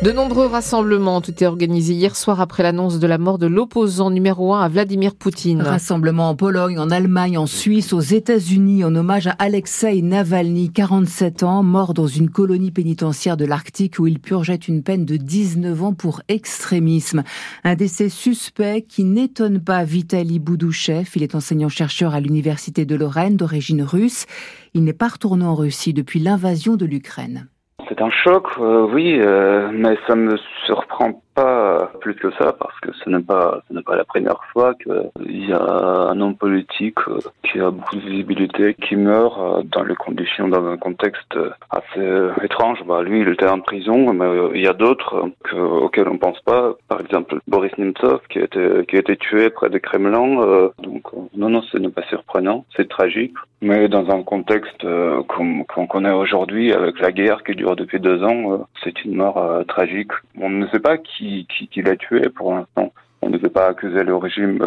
De nombreux rassemblements ont été organisés hier soir après l'annonce de la mort de l'opposant numéro un à Vladimir Poutine. Rassemblements en Pologne, en Allemagne, en Suisse, aux États-Unis en hommage à Alexei Navalny, 47 ans, mort dans une colonie pénitentiaire de l'Arctique où il purgeait une peine de 19 ans pour extrémisme. Un décès suspect qui n'étonne pas Vitaly Boudouchev. Il est enseignant-chercheur à l'université de Lorraine d'origine russe. Il n'est pas retourné en Russie depuis l'invasion de l'Ukraine. C'est un choc, euh, oui, euh, mais ça me surprend pas plus que ça parce que ce n'est pas pas la première fois qu'il y a un homme politique euh, qui a beaucoup de visibilité qui meurt dans les conditions dans un contexte assez étrange. Bah, lui, il était en prison, mais il y a d'autres auxquels on pense pas. Par exemple, Boris Nemtsov qui a été qui a été tué près de Kremlin. donc non non, ce n'est pas surprenant, c'est tragique. Mais dans un contexte euh, qu'on connaît aujourd'hui, avec la guerre qui dure depuis deux ans, euh, c'est une mort euh, tragique. On ne sait pas qui, qui, qui tué pour l'instant. On ne peut pas accuser le régime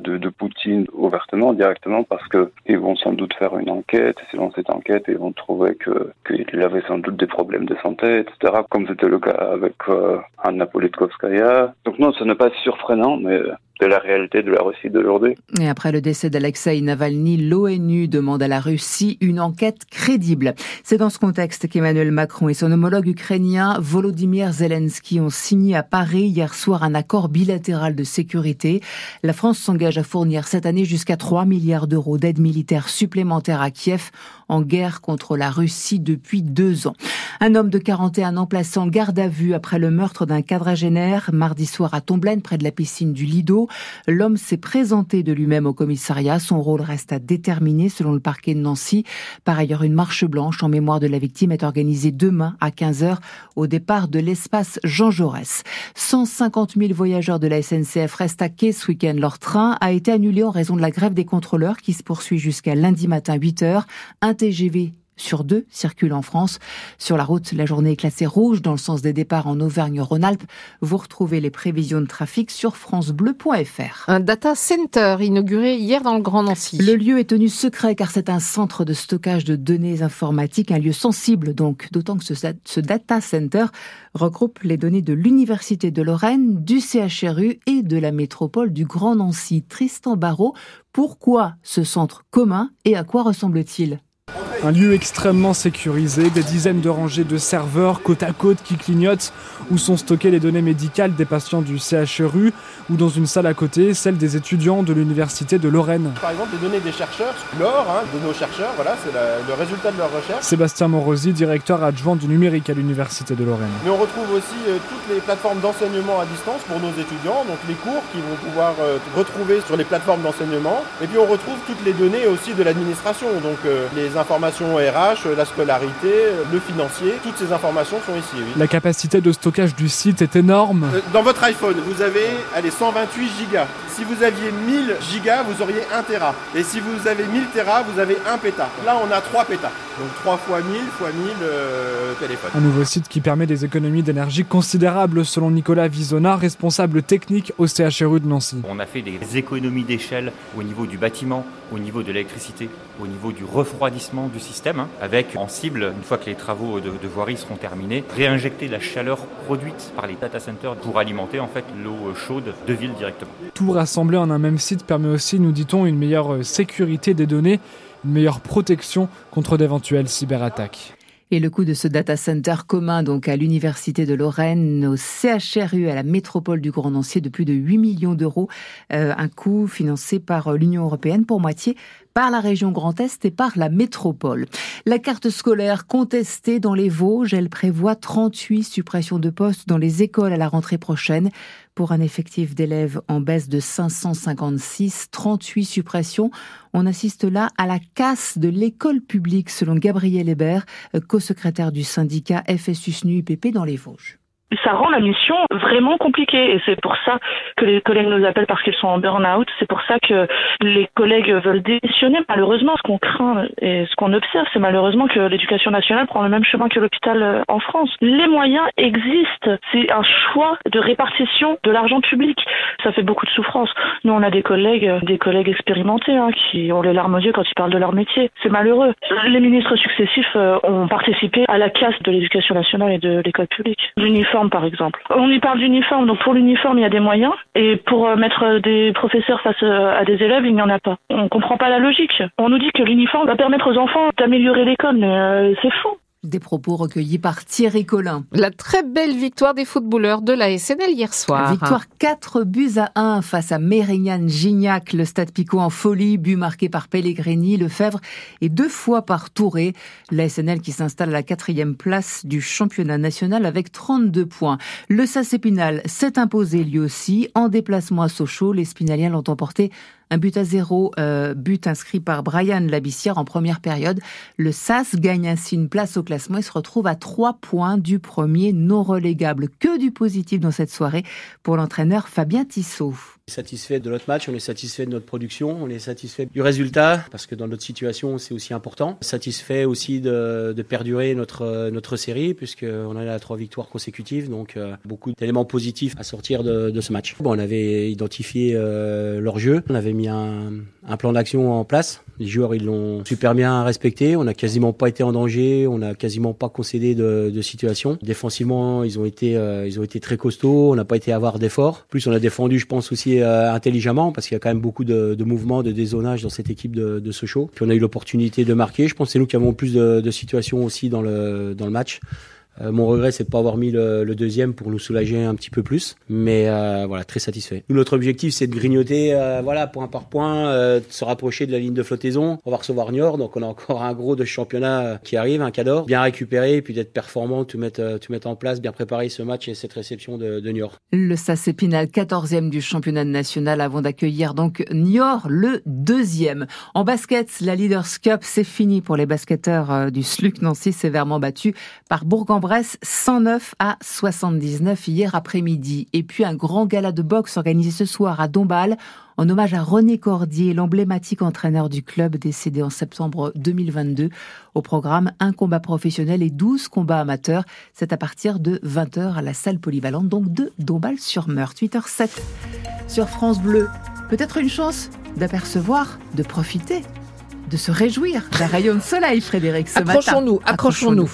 de, de, Poutine ouvertement, directement, parce que ils vont sans doute faire une enquête. Selon cette enquête, ils vont trouver qu'il avait sans doute des problèmes de santé, etc. Comme c'était le cas avec Anna Politkovskaya. Donc non, ce n'est pas surprenant, mais de la réalité de la Russie d'aujourd'hui. Et après le décès d'Alexei Navalny, l'ONU demande à la Russie une enquête crédible. C'est dans ce contexte qu'Emmanuel Macron et son homologue ukrainien Volodymyr Zelensky ont signé à Paris hier soir un accord bilatéral de sécurité. La France s'engage à fournir cette année jusqu'à 3 milliards d'euros d'aide militaire supplémentaire à Kiev en guerre contre la Russie depuis deux ans. Un homme de 41 ans placé en garde à vue après le meurtre d'un quadragénaire mardi soir à Tomblaine près de la piscine du Lido. L'homme s'est présenté de lui-même au commissariat. Son rôle reste à déterminer selon le parquet de Nancy. Par ailleurs, une marche blanche en mémoire de la victime est organisée demain à 15h au départ de l'espace Jean Jaurès. 150 000 voyageurs de la SNCF restent à quai ce week-end. Leur train a été annulé en raison de la grève des contrôleurs qui se poursuit jusqu'à lundi matin 8h. Un TGV sur deux circulent en France. Sur la route, la journée est classée rouge dans le sens des départs en Auvergne-Rhône-Alpes. Vous retrouvez les prévisions de trafic sur francebleu.fr. Un data center inauguré hier dans le Grand Nancy. Le lieu est tenu secret car c'est un centre de stockage de données informatiques, un lieu sensible donc, d'autant que ce, ce data center regroupe les données de l'Université de Lorraine, du CHRU et de la métropole du Grand Nancy. Tristan Barrault, pourquoi ce centre commun et à quoi ressemble-t-il? Un lieu extrêmement sécurisé, des dizaines de rangées de serveurs côte à côte qui clignotent, où sont stockées les données médicales des patients du CHRU, ou dans une salle à côté, celle des étudiants de l'université de Lorraine. Par exemple, les données des chercheurs, l'or hein, de nos chercheurs, voilà, c'est le résultat de leur recherche. Sébastien Morosi, directeur adjoint du numérique à l'université de Lorraine. Mais on retrouve aussi euh, toutes les plateformes d'enseignement à distance pour nos étudiants, donc les cours qu'ils vont pouvoir euh, retrouver sur les plateformes d'enseignement. Et puis on retrouve toutes les données aussi de l'administration, donc euh, les informations RH, la scolarité, le financier, toutes ces informations sont ici. Oui. La capacité de stockage du site est énorme. Euh, dans votre iPhone, vous avez allez, 128 gigas. Si vous aviez 1000 gigas, vous auriez 1 Tera. Et si vous avez 1000 Tera, vous avez 1 péta. Là, on a 3 pétas. Donc 3 fois 1000 fois 1000 euh, téléphones. Un nouveau site qui permet des économies d'énergie considérables selon Nicolas Visona, responsable technique au CHRU de Nancy. On a fait des économies d'échelle au niveau du bâtiment, au niveau de l'électricité, au niveau du refroidissement du système, hein, avec en cible, une fois que les travaux de, de, voirie seront terminés, réinjecter la chaleur produite par les data centers pour alimenter en fait l'eau chaude de ville directement. Tout rassemblé en un même site permet aussi, nous dit-on, une meilleure sécurité des données, une meilleure protection contre d'éventuelles cyberattaques. Et le coût de ce data center commun donc à l'Université de Lorraine, au CHRU, à la métropole du Grand Nancy, de plus de 8 millions d'euros. Euh, un coût financé par l'Union européenne pour moitié par la région Grand Est et par la métropole. La carte scolaire contestée dans les Vosges, elle prévoit 38 suppressions de postes dans les écoles à la rentrée prochaine. Pour un effectif d'élèves en baisse de 556, 38 suppressions. On assiste là à la casse de l'école publique, selon Gabriel Hébert, co-secrétaire du syndicat FSU-SNU-UPP dans les Vosges. Ça rend la mission vraiment compliquée. Et c'est pour ça que les collègues nous appellent parce qu'ils sont en burn-out. C'est pour ça que les collègues veulent démissionner. Malheureusement, ce qu'on craint et ce qu'on observe, c'est malheureusement que l'éducation nationale prend le même chemin que l'hôpital euh, en France. Les moyens existent. C'est un choix de répartition de l'argent public. Ça fait beaucoup de souffrance. Nous, on a des collègues, euh, des collègues expérimentés hein, qui ont les larmes aux yeux quand ils parlent de leur métier. C'est malheureux. Les ministres successifs euh, ont participé à la casse de l'éducation nationale et de l'école publique. L'uniforme, par exemple. On y parle d'uniforme, donc pour l'uniforme, il y a des moyens, et pour euh, mettre des professeurs face à des élèves, il n'y en a pas. On comprend pas la logique. On nous dit que l'uniforme va permettre aux enfants d'améliorer l'école, mais c'est faux. Des propos recueillis par Thierry Collin. La très belle victoire des footballeurs de la SNL hier soir. Victoire 4 buts à 1 face à Mérignan Gignac, le stade Picot en folie, but marqué par Pellegrini, Lefebvre et deux fois par Touré. La SNL qui s'installe à la quatrième place du championnat national avec 32 points. Le SAS Épinal s'est imposé lui aussi en déplacement à Sochaux. Les Spinaliens l'ont emporté un but à zéro, euh, but inscrit par Brian Labissière en première période. Le SAS gagne ainsi une place au classement et se retrouve à trois points du premier non relégable. Que du positif dans cette soirée pour l'entraîneur Fabien Tissot satisfait de notre match, on est satisfait de notre production, on est satisfait du résultat, parce que dans notre situation, c'est aussi important. Satisfait aussi de, de perdurer notre, notre série, puisqu'on a trois victoires consécutives, donc euh, beaucoup d'éléments positifs à sortir de, ce match. Bon, on avait identifié euh, leur jeu, on avait mis un plan d'action en place. Les joueurs, ils l'ont super bien respecté. On n'a quasiment pas été en danger. On n'a quasiment pas concédé de, de situation. Défensivement, ils ont été, euh, ils ont été très costauds. On n'a pas été avoir d'efforts. Plus, on a défendu, je pense aussi euh, intelligemment parce qu'il y a quand même beaucoup de, de, mouvements, de dézonage dans cette équipe de, de Sochaux. Puis on a eu l'opportunité de marquer. Je pense que c'est nous qui avons plus de, de situations aussi dans le dans le match. Euh, mon regret, c'est de pas avoir mis le, deuxième pour nous soulager un petit peu plus, mais euh, voilà, très satisfait. Nous, notre objectif, c'est de grignoter, euh, voilà, point par point, de se rapprocher de la ligne de flottaison. On va recevoir Niort, donc on a encore un gros de championnat qui arrive, un cador, bien récupéré, puis d'être performant, tout mettre, tout mettre en place, bien préparer ce match et cette réception de, Niort. Le SAS Épinal, 14e du championnat national, avant d'accueillir donc Niort, le deuxième. En basket, la Leaders Cup, c'est fini pour les basketteurs du SLUC Nancy, sévèrement battus par Bourg-en Bresse 109 à 79 hier après-midi. Et puis un grand gala de boxe organisé ce soir à Dombasle en hommage à René Cordier, l'emblématique entraîneur du club décédé en septembre 2022. Au programme, un combat professionnel et 12 combats amateurs. C'est à partir de 20h à la salle polyvalente, donc de Dombasle-sur-Meurthe. 8h07 sur France Bleu. Peut-être une chance d'apercevoir, de profiter, de se réjouir d'un rayon de soleil, Frédéric, ce accrochons-nous, Accrochons-nous,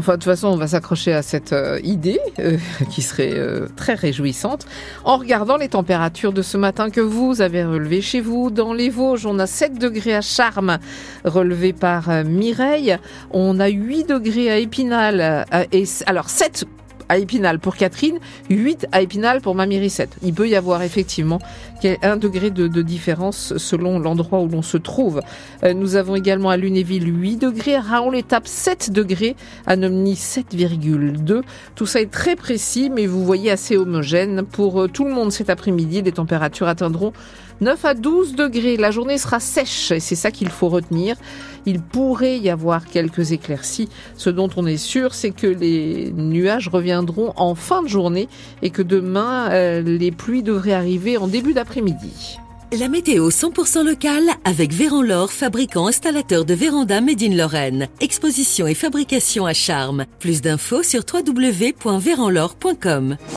Enfin, de toute façon, on va s'accrocher à cette euh, idée euh, qui serait euh, très réjouissante en regardant les températures de ce matin que vous avez relevées chez vous. Dans les Vosges, on a 7 degrés à Charmes, relevé par Mireille. On a 8 degrés à Épinal. et, alors, 7 à Épinal pour Catherine, 8 à Épinal pour Mamie Rissette. Il peut y avoir effectivement un degré de, de différence selon l'endroit où l'on se trouve. Euh, nous avons également à Lunéville 8 degrés, à Raon-l'Étape 7 degrés, à Nomny 7,2. Tout ça est très précis, mais vous voyez assez homogène. Pour euh, tout le monde cet après-midi, les températures atteindront 9 à 12 degrés. La journée sera sèche et c'est ça qu'il faut retenir. Il pourrait y avoir quelques éclaircies. Ce dont on est sûr, c'est que les nuages reviendront en fin de journée et que demain, euh, les pluies devraient arriver en début d'après-midi. La météo 100% locale avec Véran fabricant installateur de véranda Made in Lorraine. Exposition et fabrication à charme. Plus d'infos sur www.véranlore.com.